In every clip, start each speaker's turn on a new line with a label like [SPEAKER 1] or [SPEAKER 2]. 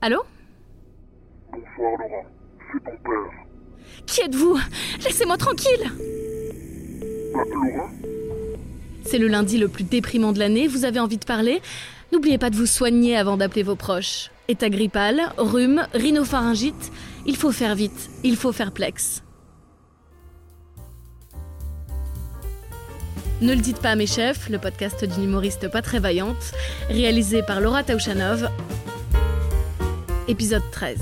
[SPEAKER 1] Allô
[SPEAKER 2] Bonsoir Laurent, c'est ton père.
[SPEAKER 1] Qui êtes-vous? Laissez-moi tranquille
[SPEAKER 2] Bah, Laurent?
[SPEAKER 1] C'est le lundi le plus déprimant de l'année, vous avez envie de parler? N'oubliez pas de vous soigner avant d'appeler vos proches. État grippal, rhume, rhinopharyngite, il faut faire vite, il faut faire plex. Ne le dites pas à mes chefs, le podcast d'une humoriste pas très vaillante, réalisé par Laura Taouchanov. Épisode 13.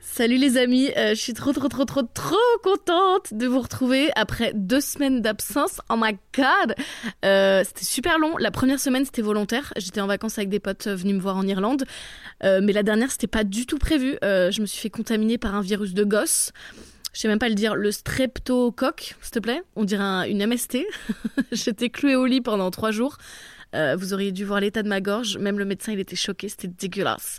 [SPEAKER 1] Salut les amis, euh, je suis trop trop trop trop trop contente de vous retrouver après deux semaines d'absence. Oh my god, euh, c'était super long. La première semaine c'était volontaire. J'étais en vacances avec des potes euh, venus me voir en Irlande, mais la dernière c'était pas du tout prévu. Je me suis fait contaminer par un virus de gosse. Je sais même pas le dire, le streptocoque, s'il te plaît. On dirait un- une MST. J'étais clouée au lit pendant trois jours. Euh, vous auriez dû voir l'état de ma gorge. Même le médecin, il était choqué. C'était dégueulasse.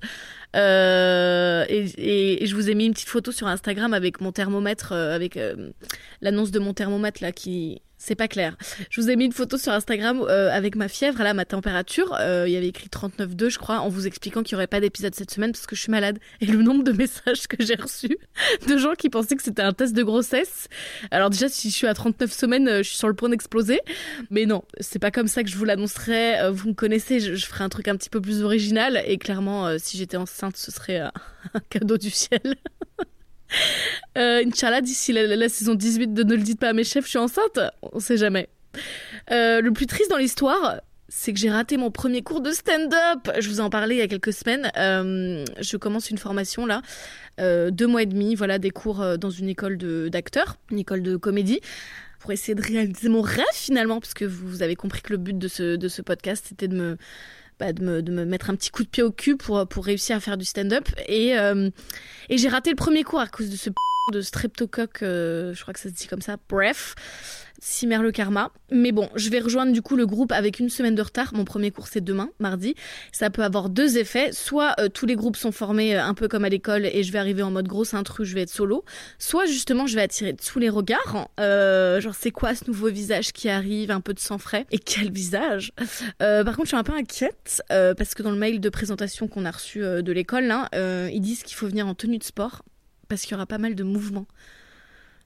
[SPEAKER 1] Euh, et, et- je vous ai mis une petite photo sur Instagram avec mon thermomètre, euh, avec l'annonce de mon thermomètre là qui. C'est pas clair. Je vous ai mis une photo sur Instagram euh, avec ma fièvre, là, ma température. Euh, il y avait écrit 39,2, je crois, en vous expliquant qu'il n'y aurait pas d'épisode cette semaine parce que je suis malade. Et le nombre de messages que j'ai reçus de gens qui pensaient que c'était un test de grossesse. Alors déjà, si je suis à 39 semaines, euh, je suis sur le point d'exploser. Mais non, c'est pas comme ça que je vous l'annoncerai. Vous me connaissez, je, ferai un truc un petit peu plus original. Et clairement, si j'étais enceinte, ce serait un cadeau du ciel. euh, Inch'Allah, d'ici la, la- la saison 18 de Ne le dites pas à mes chefs, je suis enceinte. On sait jamais. Euh, le plus triste dans l'histoire, c'est que j'ai raté mon premier cours de stand-up. Je vous en parlais il y a quelques semaines. Euh, je commence une formation là, euh, deux mois et demi, voilà, des cours dans une école d'acteurs, une école de comédie pour essayer de réaliser mon rêve finalement, parce que vous, vous avez compris que le but de ce, de ce podcast, c'était de me, bah, de, me, de me mettre un petit coup de pied au cul pour, pour réussir à faire du stand-up. Et, euh, et j'ai raté le premier cours à cause de ce p- de streptocoque, euh, je crois que ça se dit comme ça, bref, Cimer le karma. Mais bon, je vais rejoindre du coup le groupe avec une semaine de retard. Mon premier cours c'est demain, mardi. Ça peut avoir deux effets. Soit euh, tous les groupes sont formés euh, un peu comme à l'école et je vais arriver en mode grosse intrus, je vais être solo. Soit justement je vais attirer tous les regards. Euh, genre c'est quoi ce nouveau visage qui arrive, un peu de sang frais. Et quel visage? Euh, Par contre je suis un peu inquiète parce que dans le mail de présentation qu'on a reçu de l'école, ils disent qu'il faut venir en tenue de sport parce qu'il y aura pas mal de mouvements.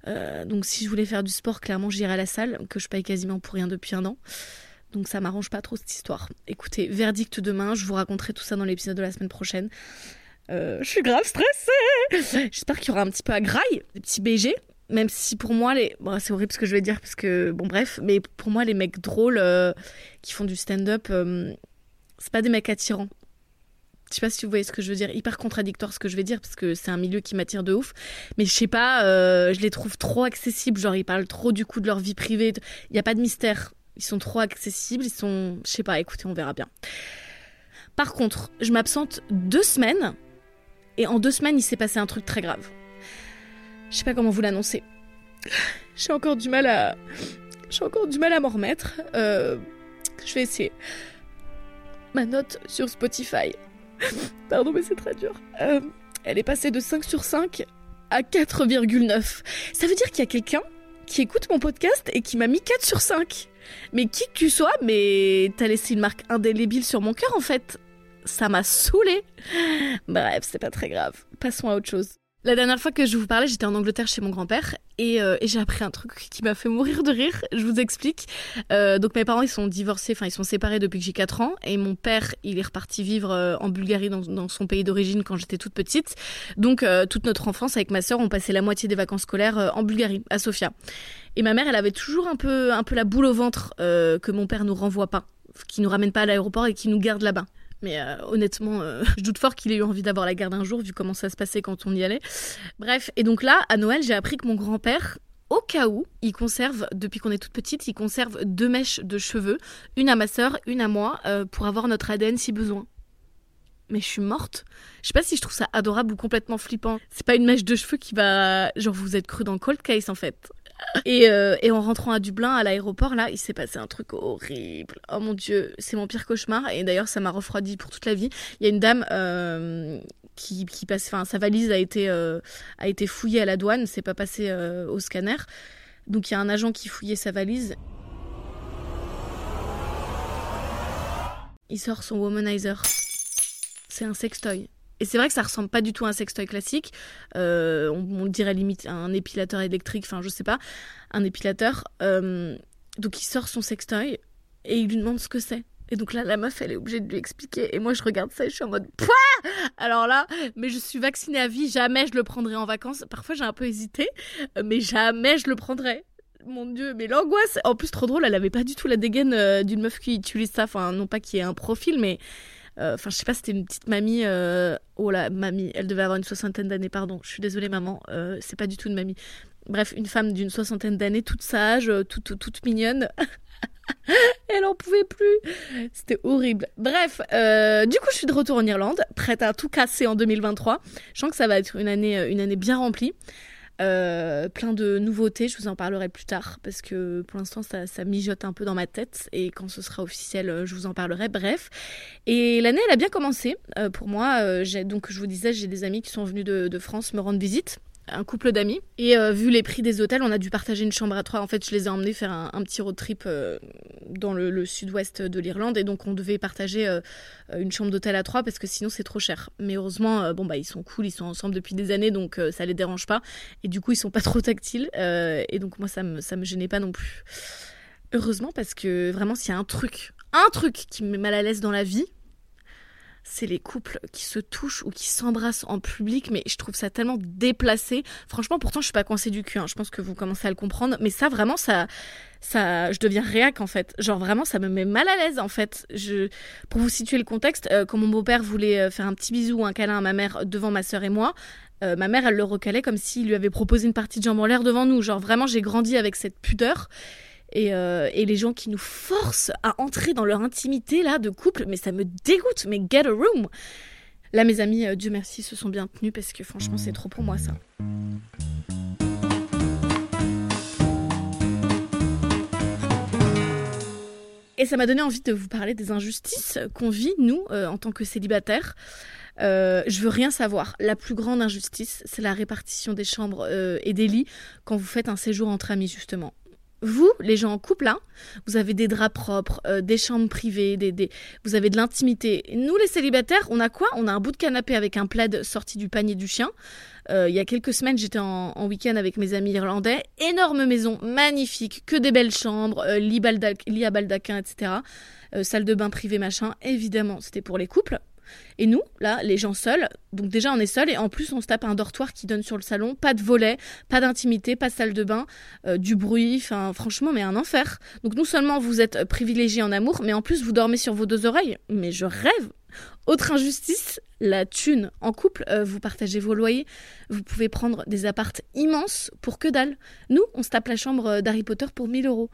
[SPEAKER 1] Euh, donc si je voulais faire du sport, clairement j'irais à la salle, que je paye quasiment pour rien depuis un an. Donc ça m'arrange pas trop cette histoire. Écoutez, verdict demain, je vous raconterai tout ça dans l'épisode de la semaine prochaine. Euh, je suis grave stressée J'espère qu'il y aura un petit peu à graille, des petits BG. Même si pour moi, les... c'est horrible ce que je vais dire, parce que, bon bref, mais pour moi, les mecs drôles euh, qui font du stand-up, c'est pas des mecs attirants. Je sais pas si vous voyez ce que je veux dire, hyper contradictoire ce que je vais dire, parce que c'est un milieu qui m'attire de ouf. Mais je sais pas, euh, je les trouve trop accessibles, genre ils parlent trop du coup de leur vie privée. Il n'y a pas de mystère. Ils sont trop accessibles, ils sont... Je sais pas, écoutez, on verra bien. Par contre, je m'absente deux semaines, et en deux semaines, il s'est passé un truc très grave. Je sais pas comment vous l'annoncer. J'ai encore du mal à... J'ai encore du mal à m'en remettre. Euh, Je vais essayer. Ma note sur Spotify. Pardon, mais c'est très dur. Euh, elle est passée de 5 sur 5 à 4,9. Ça veut dire qu'il y a quelqu'un qui écoute mon podcast et qui m'a mis 4 sur 5. Mais qui que tu sois, mais t'as laissé une marque indélébile sur mon cœur en fait. Ça m'a saoulé. Bref, c'est pas très grave. Passons à autre chose. La dernière fois que je vous parlais, j'étais en Angleterre chez mon grand-père et, euh, j'ai appris un truc qui m'a fait mourir de rire. Je vous explique. Euh, donc mes parents, ils sont divorcés, enfin ils sont séparés depuis que j'ai 4 ans et mon père, il est reparti vivre euh, en Bulgarie dans, son pays d'origine quand j'étais toute petite. Donc toute notre enfance avec ma sœur, on passait la moitié des vacances scolaires en Bulgarie, à Sofia. Et ma mère, elle avait toujours un peu, un peu la boule au ventre que mon père nous renvoie pas, qui nous ramène pas à l'aéroport et qui nous garde là-bas. Mais euh, honnêtement, euh, je doute fort qu'il ait eu envie d'avoir la garde un jour, vu comment ça se passait quand on y allait. Bref, et donc là, à Noël, j'ai appris que mon grand-père, au cas où, il conserve, depuis qu'on est toute petite, il conserve deux mèches de cheveux, une à ma sœur, une à moi, euh, pour avoir notre ADN si besoin. Mais je suis morte. Je sais pas si je trouve ça adorable ou complètement flippant. C'est pas une mèche de cheveux qui va. Genre, vous êtes cru dans Cold Case en fait. Et, euh, et en rentrant à Dublin, à l'aéroport, là, il s'est passé un truc horrible. Oh mon dieu, c'est mon pire cauchemar. Et d'ailleurs, ça m'a refroidi pour toute la vie. Il y a une dame euh, qui, passe, enfin, sa valise a été, euh, a été fouillée à la douane, c'est pas passé au scanner. Donc il y a un agent qui fouillait sa valise. il sort son womanizer. C'est un sextoy. Et c'est vrai que ça ressemble pas du tout à un sextoy classique. Euh, on, dirait limite un épilateur électrique, enfin je sais pas, un épilateur. Euh, donc il sort son sextoy et il lui demande ce que c'est. Et donc là, la meuf, elle est obligée de lui expliquer. Et moi, je regarde ça et je suis en mode Pouah Alors là, mais je suis vaccinée à vie, jamais je le prendrai en vacances. Parfois, j'ai un peu hésité, mais jamais je le prendrai. Mon dieu, mais l'angoisse. En plus, trop drôle, elle avait pas du tout la dégaine euh, d'une meuf qui utilise ça. Enfin, non pas qui ait un profil, mais enfin, je sais pas, c'était une petite mamie. Euh, oh la mamie, elle devait avoir une soixantaine d'années, pardon. Je suis désolée, maman, euh, c'est pas du tout une mamie. Bref, une femme d'une soixantaine d'années, toute sage, toute, toute mignonne. Elle en pouvait plus. C'était horrible. Bref, du coup, je suis de retour en Irlande, prête à tout casser en 2023. Je sens que ça va être une année, une année bien remplie. Euh, plein de nouveautés, je vous en parlerai plus tard parce que pour l'instant ça, ça, mijote un peu dans ma tête et quand ce sera officiel, euh, je vous en parlerai. Bref, et l'année elle a bien commencé euh, pour moi. j'ai donc je vous disais j'ai des amis qui sont venus de, de France me rendre visite un couple d'amis. Et euh, vu les prix des hôtels, on a dû partager une chambre à trois. En fait, je les ai emmenés faire un, petit road trip euh, dans le, sud-ouest de l'Irlande. Et donc, on devait partager euh, une chambre d'hôtel à trois parce que sinon, c'est trop cher. Mais heureusement, bon, bah, ils sont cool, ils sont ensemble depuis des années, donc ça les dérange pas. Et du coup, ils sont pas trop tactiles. et donc, moi, ça me, ça me gênait pas non plus. Heureusement, parce que vraiment, s'il y a un truc, un truc qui me met mal à l'aise dans la vie, c'est les couples qui se touchent ou qui s'embrassent en public, mais je trouve ça tellement déplacé. Franchement, pourtant, je suis pas coincée du cul, hein. je pense que vous commencez à le comprendre, mais ça, vraiment, ça, ça, je deviens réac en fait. Genre vraiment, ça me met mal à l'aise en fait. Je, pour vous situer le contexte, euh, quand mon beau-père voulait euh, faire un petit bisou ou un câlin à ma mère devant ma sœur et moi, euh, ma mère, elle le recalait comme s'il lui avait proposé une partie de jambe en l'air devant nous. Genre vraiment, j'ai grandi avec cette pudeur. Euh, et, les gens qui nous forcent à entrer dans leur intimité là de couple, mais ça me dégoûte, mais get a room. Là, mes amis, euh, Dieu merci, se sont bien tenus parce que franchement, c'est trop pour moi ça. Et ça m'a donné envie de vous parler des injustices qu'on vit, nous, euh, en tant que célibataires. je veux rien savoir. La plus grande injustice, c'est la répartition des chambres et des lits quand vous faites un séjour entre amis, justement vous, les gens en couple, là, vous avez des draps propres, euh, des chambres privées, des, vous avez de l'intimité. Nous, les célibataires, on a quoi? On a un bout de canapé avec un plaid sorti du panier du chien. Euh, il y a quelques semaines, j'étais en, week-end avec mes amis irlandais. Énorme maison, magnifique, que des belles chambres, euh, lit, à baldaquin, etc. salle de bain privée, machin. Évidemment, c'était pour les couples. Et nous, là, les gens seuls, donc déjà on est seuls et en plus on se tape un dortoir qui donne sur le salon, pas de volet, pas d'intimité, pas de salle de bain, euh, du bruit, enfin franchement, mais un enfer. Donc non seulement vous êtes privilégiés en amour, mais en plus vous dormez sur vos deux oreilles. Mais je rêve. Autre injustice, la thune. En couple, euh, vous partagez vos loyers, vous pouvez prendre des appartes immenses pour que dalle. Nous, on se tape la chambre d'Harry Potter pour 1000 euros.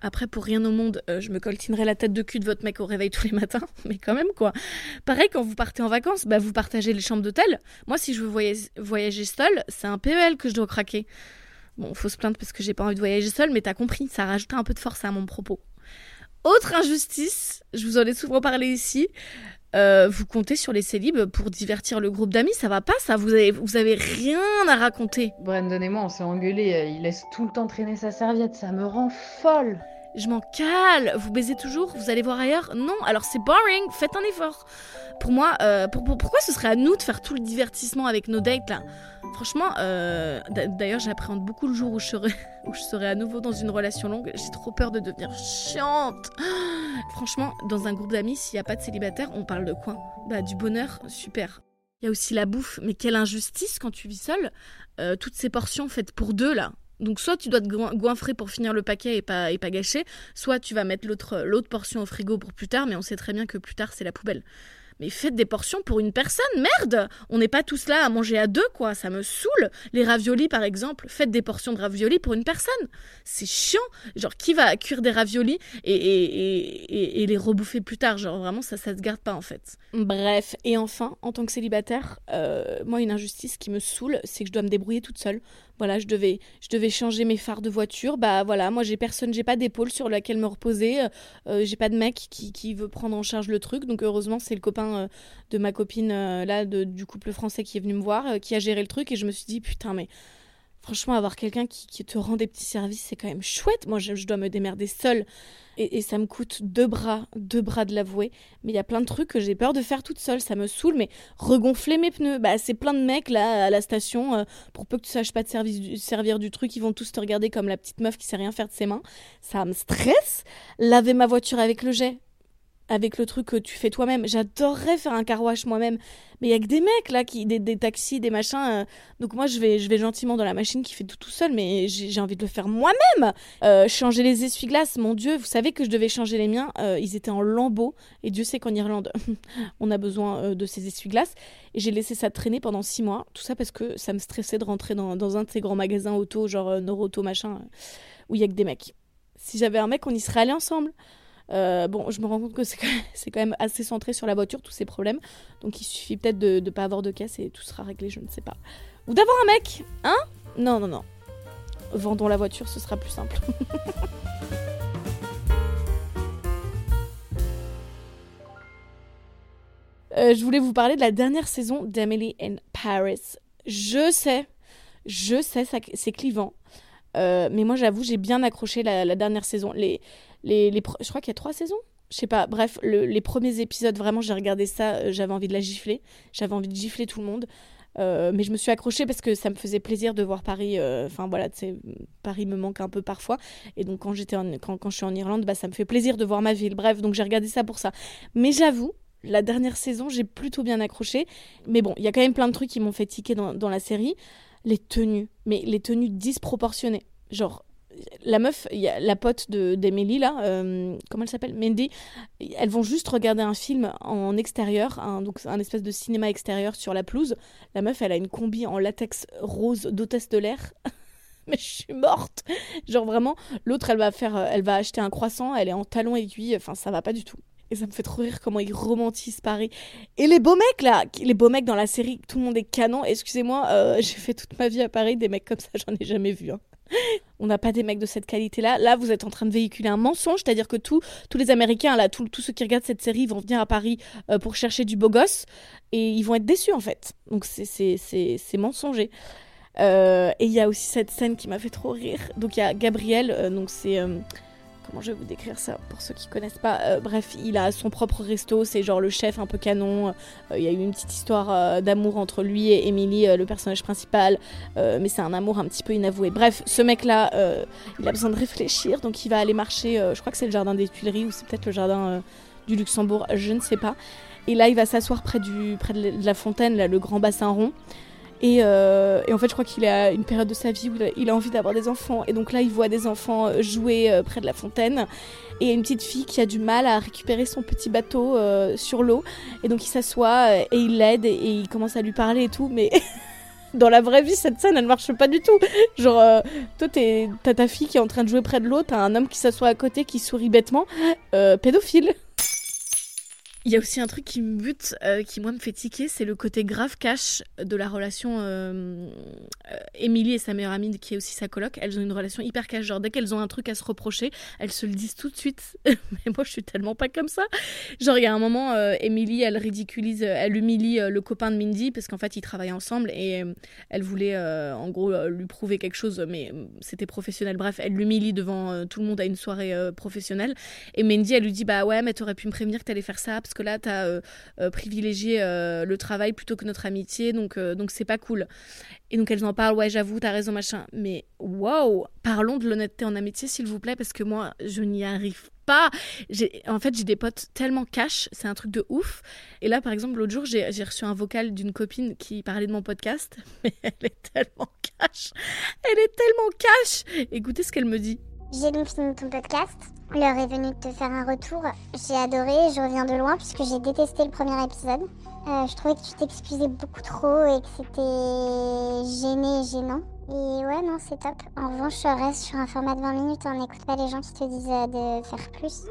[SPEAKER 1] Après, pour rien au monde, euh, je me coltinerai la tête de cul de votre mec au réveil tous les matins, mais quand même quoi. Pareil, quand vous partez en vacances, bah, vous partagez les chambres d'hôtel. Moi, si je veux voyager, voyager seul, c'est un PEL que je dois craquer. Bon, faut se plaindre parce que j'ai pas envie de voyager seul, mais t'as compris, ça rajoute un peu de force à mon propos. Autre injustice, je vous en ai souvent parlé ici, euh, vous comptez sur les célibes pour divertir le groupe d'amis, ça va pas ça? Vous avez, vous avez rien à raconter.
[SPEAKER 3] Brandon et moi, on s'est engueulé, euh, il laisse tout le temps traîner sa serviette, ça me rend folle.
[SPEAKER 1] Je m'en cale. Vous baisez toujours? Vous allez voir ailleurs? Non, alors c'est boring. Faites un effort. Pour moi, euh, pourquoi ce serait à nous de faire tout le divertissement avec nos dates là? Franchement, euh, d'ailleurs, j'appréhende beaucoup le jour où je, serai, où je serai à nouveau dans une relation longue. J'ai trop peur de devenir chiante. Franchement, dans un groupe d'amis, s'il n'y a pas de célibataire, on parle de quoi? Bah, du bonheur, super. Il y a aussi la bouffe, mais quelle injustice quand tu vis seul. Euh, toutes ces portions faites pour deux là. Donc soit tu dois te goinfrer pour finir le paquet et pas, et pas gâcher, soit tu vas mettre l'autre portion au frigo pour plus tard, mais on sait très bien que plus tard c'est la poubelle mais faites des portions pour une personne, merde On n'est pas tous là à manger à deux, quoi, ça me saoule. Les raviolis, par exemple, faites des portions de raviolis pour une personne. C'est chiant. Genre, qui va cuire des raviolis et, et, et, les rebouffer plus tard? Genre, vraiment, ça, ça se garde pas, en fait. Bref, et enfin, en tant que célibataire, euh, moi, une injustice qui me saoule, c'est que je dois me débrouiller toute seule. Voilà, je devais, je devais changer mes phares de voiture. Bah voilà, moi j'ai personne, j'ai pas d'épaule sur laquelle me reposer. Euh, j'ai pas de mec qui, qui, veut prendre en charge le truc. Donc heureusement, c'est le copain euh, de ma copine là, de, du couple français qui est venu me voir, qui a géré le truc. Et je me suis dit, putain, mais Franchement, avoir quelqu'un qui, te rend des petits services, c'est quand même chouette. Moi, je, dois me démerder seule et, ça me coûte deux bras, deux bras de l'avouer. Mais il y a plein de trucs que j'ai peur de faire toute seule, ça me saoule. Mais regonfler mes pneus, bah c'est plein de mecs là à la station, euh, pour peu que tu saches pas te servir du, servir du truc, ils vont tous te regarder comme la petite meuf qui sait rien faire de ses mains. Ça me stresse. Laver ma voiture avec le jet, avec le truc que tu fais toi-même. J'adorerais faire un carwash moi-même, mais il y a que des mecs là des, taxis, des machins. euh, donc moi je vais je vais gentiment dans la machine qui fait tout seul, mais j'ai envie de le faire moi-même. Euh, changer les essuie-glaces, mon Dieu, vous savez que je devais changer les miens. euh, ils étaient en lambeaux et Dieu sait qu'en Irlande on a besoin de ces essuie-glaces. Et j'ai laissé ça traîner pendant six mois. Tout ça parce que ça me stressait de rentrer dans, un de ces grands magasins auto, genre Noroto machin, où il y a que des mecs. Si j'avais un mec, on y serait allé ensemble. Euh, bon, je me rends compte que c'est quand, même- assez centré sur la voiture, tous ces problèmes. Donc il suffit peut-être de ne pas avoir de casse et tout sera réglé, je ne sais pas. Ou d'avoir un mec, hein? Non, non, non. Vendons la voiture, ce sera plus simple. Euh, je voulais vous parler de la dernière saison d'Emily in Paris. Je sais, je sais, c'est clivant. Euh, mais moi, j'avoue, j'ai bien accroché la, la dernière saison. Les, les, les, je crois qu'il y a trois saisons. Je sais pas. Bref, le- les premiers épisodes, vraiment, j'ai regardé ça. euh, J'avais envie de la gifler. J'avais envie de gifler tout le monde. Euh, mais je me suis accrochée parce que ça me faisait plaisir de voir Paris. euh, Enfin voilà, tu sais, Paris me manque un peu parfois. Et donc quand j'étais quand, quand je suis en Irlande, bah, ça me fait plaisir de voir ma ville. Bref, donc j'ai regardé ça pour ça. Mais j'avoue, la dernière saison, j'ai plutôt bien accroché. Mais bon, il y a quand même plein de trucs qui m'ont fait tiquer dans, dans la série. Les tenues, mais les tenues disproportionnées. Genre, la meuf, la pote de d'Emily là, euh, comment elle s'appelle? Mandy. Elles vont juste regarder un film en extérieur, un, donc un espèce de cinéma extérieur sur la pelouse. La meuf, elle a une combi en latex rose d'hôtesse de l'air. Mais je suis morte. Genre vraiment, l'autre, elle va faire, euh, elle va acheter un croissant, elle est en talons aiguilles. Enfin, ça va pas du tout. Et ça me fait trop rire comment ils romantisent Paris. Et les beaux mecs là, les beaux mecs dans la série, tout le monde est canon. Excusez-moi, euh, j'ai fait toute ma vie à Paris, des mecs comme ça, j'en ai jamais vu. hein. On n'a pas des mecs de cette qualité-là. Là, vous êtes en train de véhiculer un mensonge, c'est-à-dire que tous tous les Américains, là, tous ceux qui regardent cette série, vont venir à Paris euh, pour chercher du beau gosse et ils vont être déçus en fait. Donc c'est mensonger. Euh, et il y a aussi cette scène qui m'a fait trop rire. Donc il y a Gabriel, euh, donc c'est comment je vais vous décrire ça pour ceux qui connaissent pas. Euh, bref, il a son propre resto, c'est genre le chef un peu canon. Euh, Il y a eu une petite histoire euh, d'amour entre lui et Emily, le personnage principal, mais c'est un amour un petit peu inavoué. Bref, ce mec-là, il a besoin de réfléchir, donc il va aller marcher. je crois que c'est le jardin des Tuileries ou c'est peut-être le jardin du Luxembourg, je ne sais pas. Et là, il va s'asseoir près, près de la fontaine, le grand bassin rond. Et, euh, et en fait, je crois qu'il a une période de sa vie où il a, envie d'avoir des enfants. Et donc là, il voit des enfants euh, jouer euh, près de la fontaine. Et une petite fille qui a du mal à récupérer son petit bateau euh, sur l'eau. Et donc il s'assoit euh, et il l'aide et, il commence à lui parler et tout. Mais dans la vraie vie, cette scène, elle marche pas du tout. Genre, euh, toi, t'as ta fille qui est en train de jouer près de l'eau, t'as un homme qui s'assoit à côté, qui sourit bêtement. Euh, pédophile. Il y a aussi un truc qui me bute, euh, qui moi me fait tiquer, c'est le côté grave cash de la relation euh, euh, Emily et sa meilleure amie qui est aussi sa coloc. Elles ont une relation hyper cash, genre dès qu'elles ont un truc à se reprocher, elles se le disent tout de suite. Mais moi je suis tellement pas comme ça. Genre il y a un moment, Emily elle ridiculise, elle humilie le copain de Mindy parce qu'en fait ils travaillent ensemble et elle voulait en gros lui prouver quelque chose, mais c'était professionnel. Bref, elle l'humilie devant tout le monde à une soirée professionnelle. Et Mandy, elle lui dit Bah ouais, mais t'aurais pu me prévenir que t'allais faire ça, parce que là, t'as euh, euh, privilégié euh, le travail plutôt que notre amitié, donc donc c'est pas cool. Et donc elles en parlent Ouais, j'avoue, t'as raison, machin. Mais waouh Parlons de l'honnêteté en amitié, s'il vous plaît, parce que moi, je n'y arrive pas. En fait, j'ai des potes tellement cash, c'est un truc de ouf. Et là, par exemple, l'autre jour, j'ai reçu un vocal d'une copine qui parlait de mon podcast, mais elle est tellement cash. Elle est tellement cash Écoutez ce qu'elle me dit.
[SPEAKER 4] J'ai donc fini ton podcast. L'heure est venue de te faire un retour. J'ai adoré, je reviens de loin puisque j'ai détesté le premier épisode. Euh, je trouvais que tu t'excusais beaucoup trop et que c'était gêné et gênant. Et ouais, non, c'est top. En revanche, reste sur un format de 20 minutes. On n'écoute pas les gens qui te disent euh, de faire plus.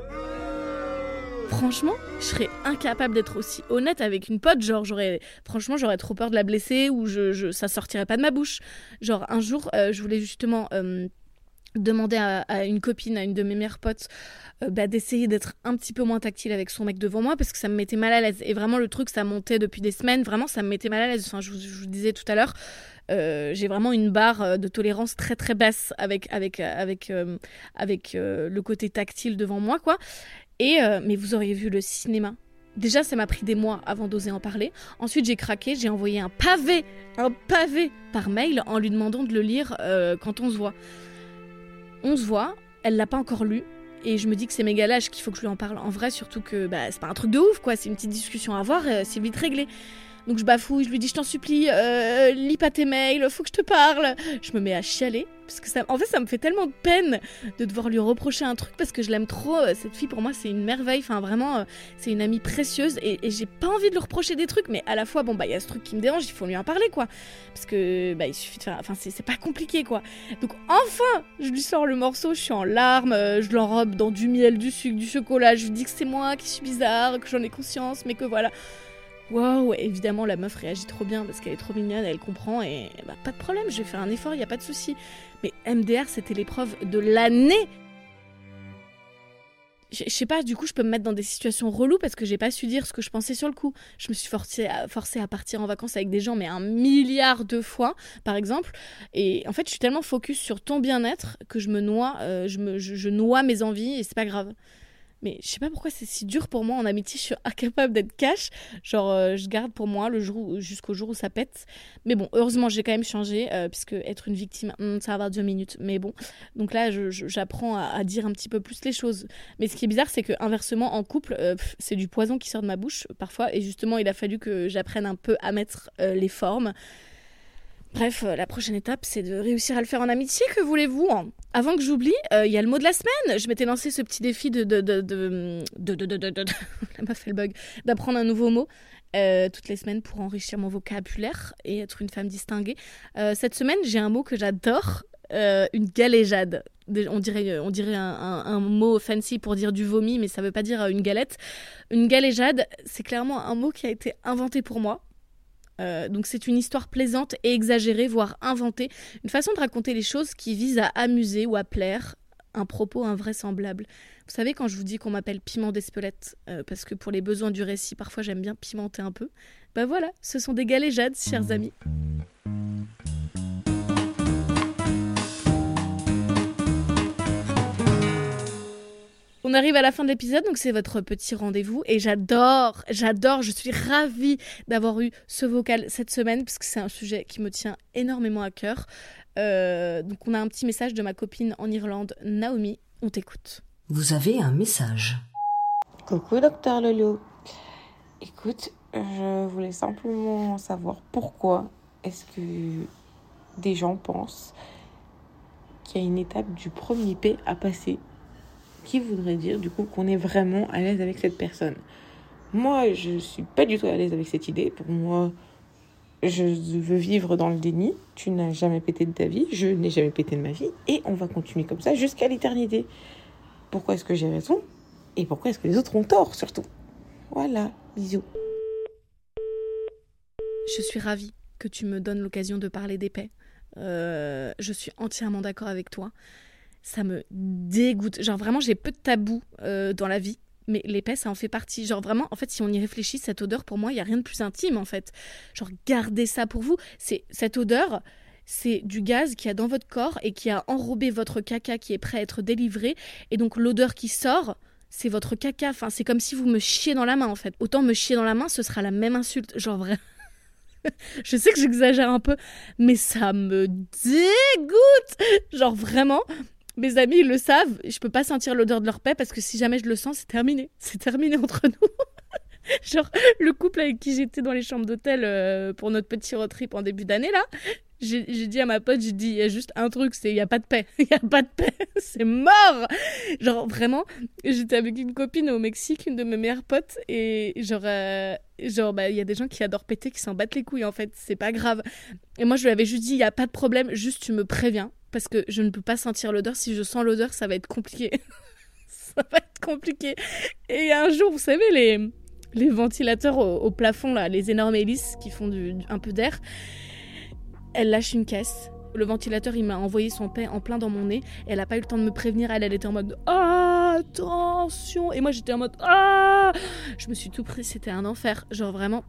[SPEAKER 1] Franchement, je serais incapable d'être aussi honnête avec une pote. Genre, j'aurais, franchement, j'aurais trop peur de la blesser ou je, je- ça sortirait pas de ma bouche. Genre, un jour, euh, je voulais justement demander à, une copine, à une de mes meilleures potes, euh, bah, d'essayer d'être un petit peu moins tactile avec son mec devant moi parce que ça me mettait mal à l'aise. Et vraiment, le truc, ça montait depuis des semaines. Vraiment, ça me mettait mal à l'aise. Enfin, je, vous- disais tout à l'heure. Euh, j'ai vraiment une barre euh, de tolérance très très basse avec, avec, avec, avec le côté tactile devant moi, quoi. Et, mais vous auriez vu le cinéma. Déjà, ça m'a pris des mois avant d'oser en parler. Ensuite, j'ai craqué, j'ai envoyé un pavé, un pavé par mail en lui demandant de le lire quand on se voit. On se voit, elle l'a pas encore lu. Et je me dis que c'est méga lâche qu'il faut que je lui en parle en vrai, surtout que bah, c'est pas un truc de ouf, quoi. C'est une petite discussion à avoir, euh, c'est vite réglé. Donc je bafouille, je lui dis je t'en supplie, euh, lis pas tes mails, faut que je te parle. Je me mets à chialer parce que ça, en fait me fait tellement de peine de devoir lui reprocher un truc parce que je l'aime trop. Euh, Cette fille pour moi c'est une merveille, enfin vraiment euh, c'est une amie précieuse et, j'ai pas envie de lui reprocher des trucs, mais à la fois bon bah il y a ce truc qui me dérange, il faut lui en parler quoi, parce que bah il suffit de faire, enfin c'est pas compliqué quoi. Donc enfin je lui sors le morceau, je suis en larmes, je l'enrobe dans du miel, du sucre, du chocolat, je lui dis que c'est moi qui suis bizarre, que j'en ai conscience, mais que voilà. Waouh, évidemment la meuf réagit trop bien parce qu'elle est trop mignonne, elle comprend et bah pas de problème, je vais faire un effort, il y a pas de souci. Mais MDR c'était l'épreuve de l'année. Je sais pas, du coup, je peux me mettre dans des situations reloues parce que j'ai pas su dire ce que je pensais sur le coup. Je me suis forcée à, partir en vacances avec des gens, mais un milliard de fois, par exemple. Et en fait, je suis tellement focus sur ton bien-être que je me noie, euh, je noie mes envies et c'est pas grave. Mais je sais pas pourquoi c'est si dur pour moi en amitié, je suis incapable d'être cash. Genre, euh, je garde pour moi le jour jusqu'au jour où ça pète. Mais bon, heureusement, j'ai quand même changé, euh, puisque être une victime, hmm, ça va avoir deux minutes. Mais bon, donc là, j'apprends à, dire un petit peu plus les choses. Mais ce qui est bizarre, c'est que inversement, en couple, euh, c'est du poison qui sort de ma bouche parfois. Et justement, il a fallu que j'apprenne un peu à mettre les formes. Bref, euh, la prochaine étape, c'est de réussir à le faire en amitié, que voulez-vous hein? Avant que j'oublie, euh, il y a le mot de la semaine. Je m'étais lancé ce petit défi de... de, de, de, la bug. D'apprendre un nouveau mot euh, toutes les semaines pour enrichir mon vocabulaire et être une femme distinguée. Euh, cette semaine, j'ai un mot que j'adore, euh, une galéjade. On dirait, on dirait un, un- un mot fancy pour dire du vomi, mais ça veut pas dire euh, une galette. Une galéjade, c'est clairement un mot qui a été inventé pour moi. Euh, donc c'est une histoire plaisante et exagérée, voire inventée, une façon de raconter les choses qui vise à amuser ou à plaire, un propos invraisemblable. Vous savez quand je vous dis qu'on m'appelle piment d'Espelette, euh, parce que pour les besoins du récit, parfois j'aime bien pimenter un peu, bah voilà, ce sont des galéjades, chers amis. On arrive à la fin de l'épisode, donc c'est votre petit rendez-vous. Et j'adore, j'adore, je suis ravie d'avoir eu ce vocal cette semaine, parce que c'est un sujet qui me tient énormément à cœur. Euh, donc on a un petit message de ma copine en Irlande, Naomi. On t'écoute.
[SPEAKER 5] Vous avez un message.
[SPEAKER 6] Coucou docteur Lolo. Écoute, je voulais simplement savoir pourquoi est-ce que des gens pensent qu'il y a une étape du premier P à passer qui voudrait dire du coup qu'on est vraiment à l'aise avec cette personne. Moi, je suis pas du tout à l'aise avec cette idée. Pour moi, je veux vivre dans le déni. Tu n'as jamais pété de ta vie, je n'ai jamais pété de ma vie, et on va continuer comme ça jusqu'à l'éternité. Pourquoi est-ce que j'ai raison? Et pourquoi est-ce que les autres ont tort surtout? Voilà, bisous.
[SPEAKER 1] Je suis ravie que tu me donnes l'occasion de parler d'épais. Euh, je suis entièrement d'accord avec toi. Ça me dégoûte. Genre vraiment, j'ai peu de tabous euh, dans la vie. Mais l'épais, ça en fait partie. Genre vraiment, en fait, si on y réfléchit, cette odeur, pour moi, il n'y a rien de plus intime, en fait. Genre, gardez ça pour vous. C'est Cette odeur, c'est du gaz qui a dans votre corps et qui a enrobé votre caca qui est prêt à être délivré. Et donc, l'odeur qui sort, c'est votre caca. Enfin, c'est comme si vous me chiez dans la main, en fait. Autant me chier dans la main, ce sera la même insulte. Genre, vraiment. Je sais que j'exagère un peu, mais ça me dégoûte. Genre vraiment, mes amis ils le savent, je peux pas sentir l'odeur de leur paix parce que si jamais je le sens, c'est terminé. C'est terminé entre nous. Genre le couple avec qui j'étais dans les chambres d'hôtel euh, pour notre petit road trip en début d'année là, j'ai dit à ma pote, j'ai dit il y a juste un truc, c'est il y a pas de paix. Il y a pas de paix, c'est mort. Genre vraiment, j'étais avec une copine au Mexique, une de mes meilleures potes et genre euh, genre bah il y a des gens qui adorent péter qui s'en battent les couilles en fait, c'est pas grave. Et moi je lui avais juste dit il y a pas de problème, juste tu me préviens parce que je ne peux pas sentir l'odeur, si je sens l'odeur, ça va être compliqué. ça va être compliqué. Et un jour, vous savez les les ventilateurs au, plafond là, les énormes hélices qui font un peu d'air. Elle lâche une caisse. Le ventilateur, il m'a envoyé son paix en plein dans mon nez. Elle a pas eu le temps de me prévenir. Elle, elle était en mode Ah, attention. Et moi, j'étais en mode Ah. Je me suis tout pris. C'était un enfer. Genre vraiment.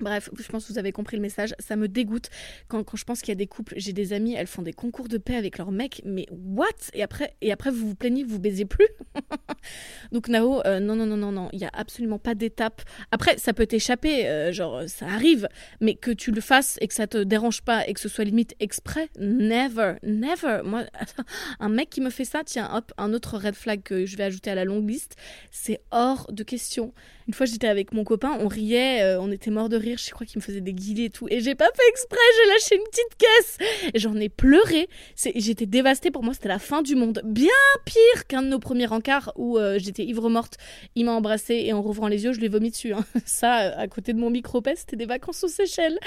[SPEAKER 1] Bref, je pense que vous avez compris le message. Ça me dégoûte quand, quand je pense qu'il y a des couples. J'ai des amis, elles font des concours de paix avec leurs mecs, mais what? Et après, et après, vous vous plaignez, vous baisez plus? Donc, Nao, euh, non, non, non, non, non, il n'y a absolument pas d'étape. Après, ça peut t'échapper, euh, genre, ça arrive, mais que tu le fasses et que ça te dérange pas et que ce soit limite exprès, never, never. Moi, un mec qui me fait ça, tiens, hop, un autre red flag que je vais ajouter à la longue liste, c'est hors de question. Une fois, j'étais avec mon copain, on riait, euh, on était mort de rire. Je crois qu'il me faisait des guillis et tout. Et j'ai pas fait exprès, j'ai lâché une petite caisse. Et j'en ai pleuré. J'étais dévastée. Pour moi, c'était la fin du monde. Bien pire qu'un de nos premiers encarts où euh, j'étais ivre morte. Il m'a embrassée et en rouvrant les yeux, je lui ai vomi dessus. Hein. Ça, à côté de mon micro c'était des vacances aux Seychelles.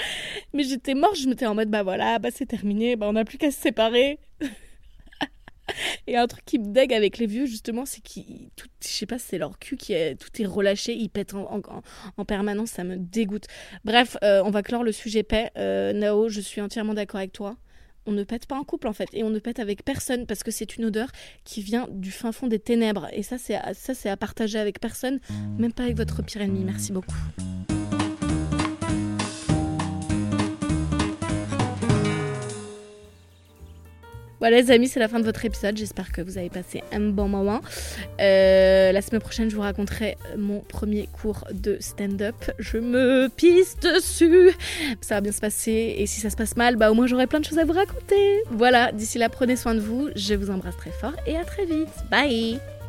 [SPEAKER 1] Mais j'étais morte. Je m'étais en mode, bah voilà, bah c'est terminé. Bah on n'a plus qu'à se séparer. Et un truc qui me dégue avec les vieux, justement, c'est qu'ils. Je sais pas, c'est leur cul qui est. Tout est relâché, ils pètent en, en, permanence, ça me dégoûte. Bref, euh, on va clore le sujet paix. Euh, Nao, je suis entièrement d'accord avec toi. On ne pète pas en couple en fait, et on ne pète avec personne parce que c'est une odeur qui vient du fin fond des ténèbres. Et ça, c'est ça, c'est à partager avec personne, même pas avec votre pire ennemi. Merci beaucoup. Voilà les amis, c'est la fin de votre épisode. J'espère que vous avez passé un bon moment. Euh, la semaine prochaine, je vous raconterai mon premier cours de stand-up. Je me pisse dessus. Ça va bien se passer. Et si ça se passe mal, bah au moins j'aurai plein de choses à vous raconter. Voilà, d'ici là, prenez soin de vous. Je vous embrasse très fort et à très vite. Bye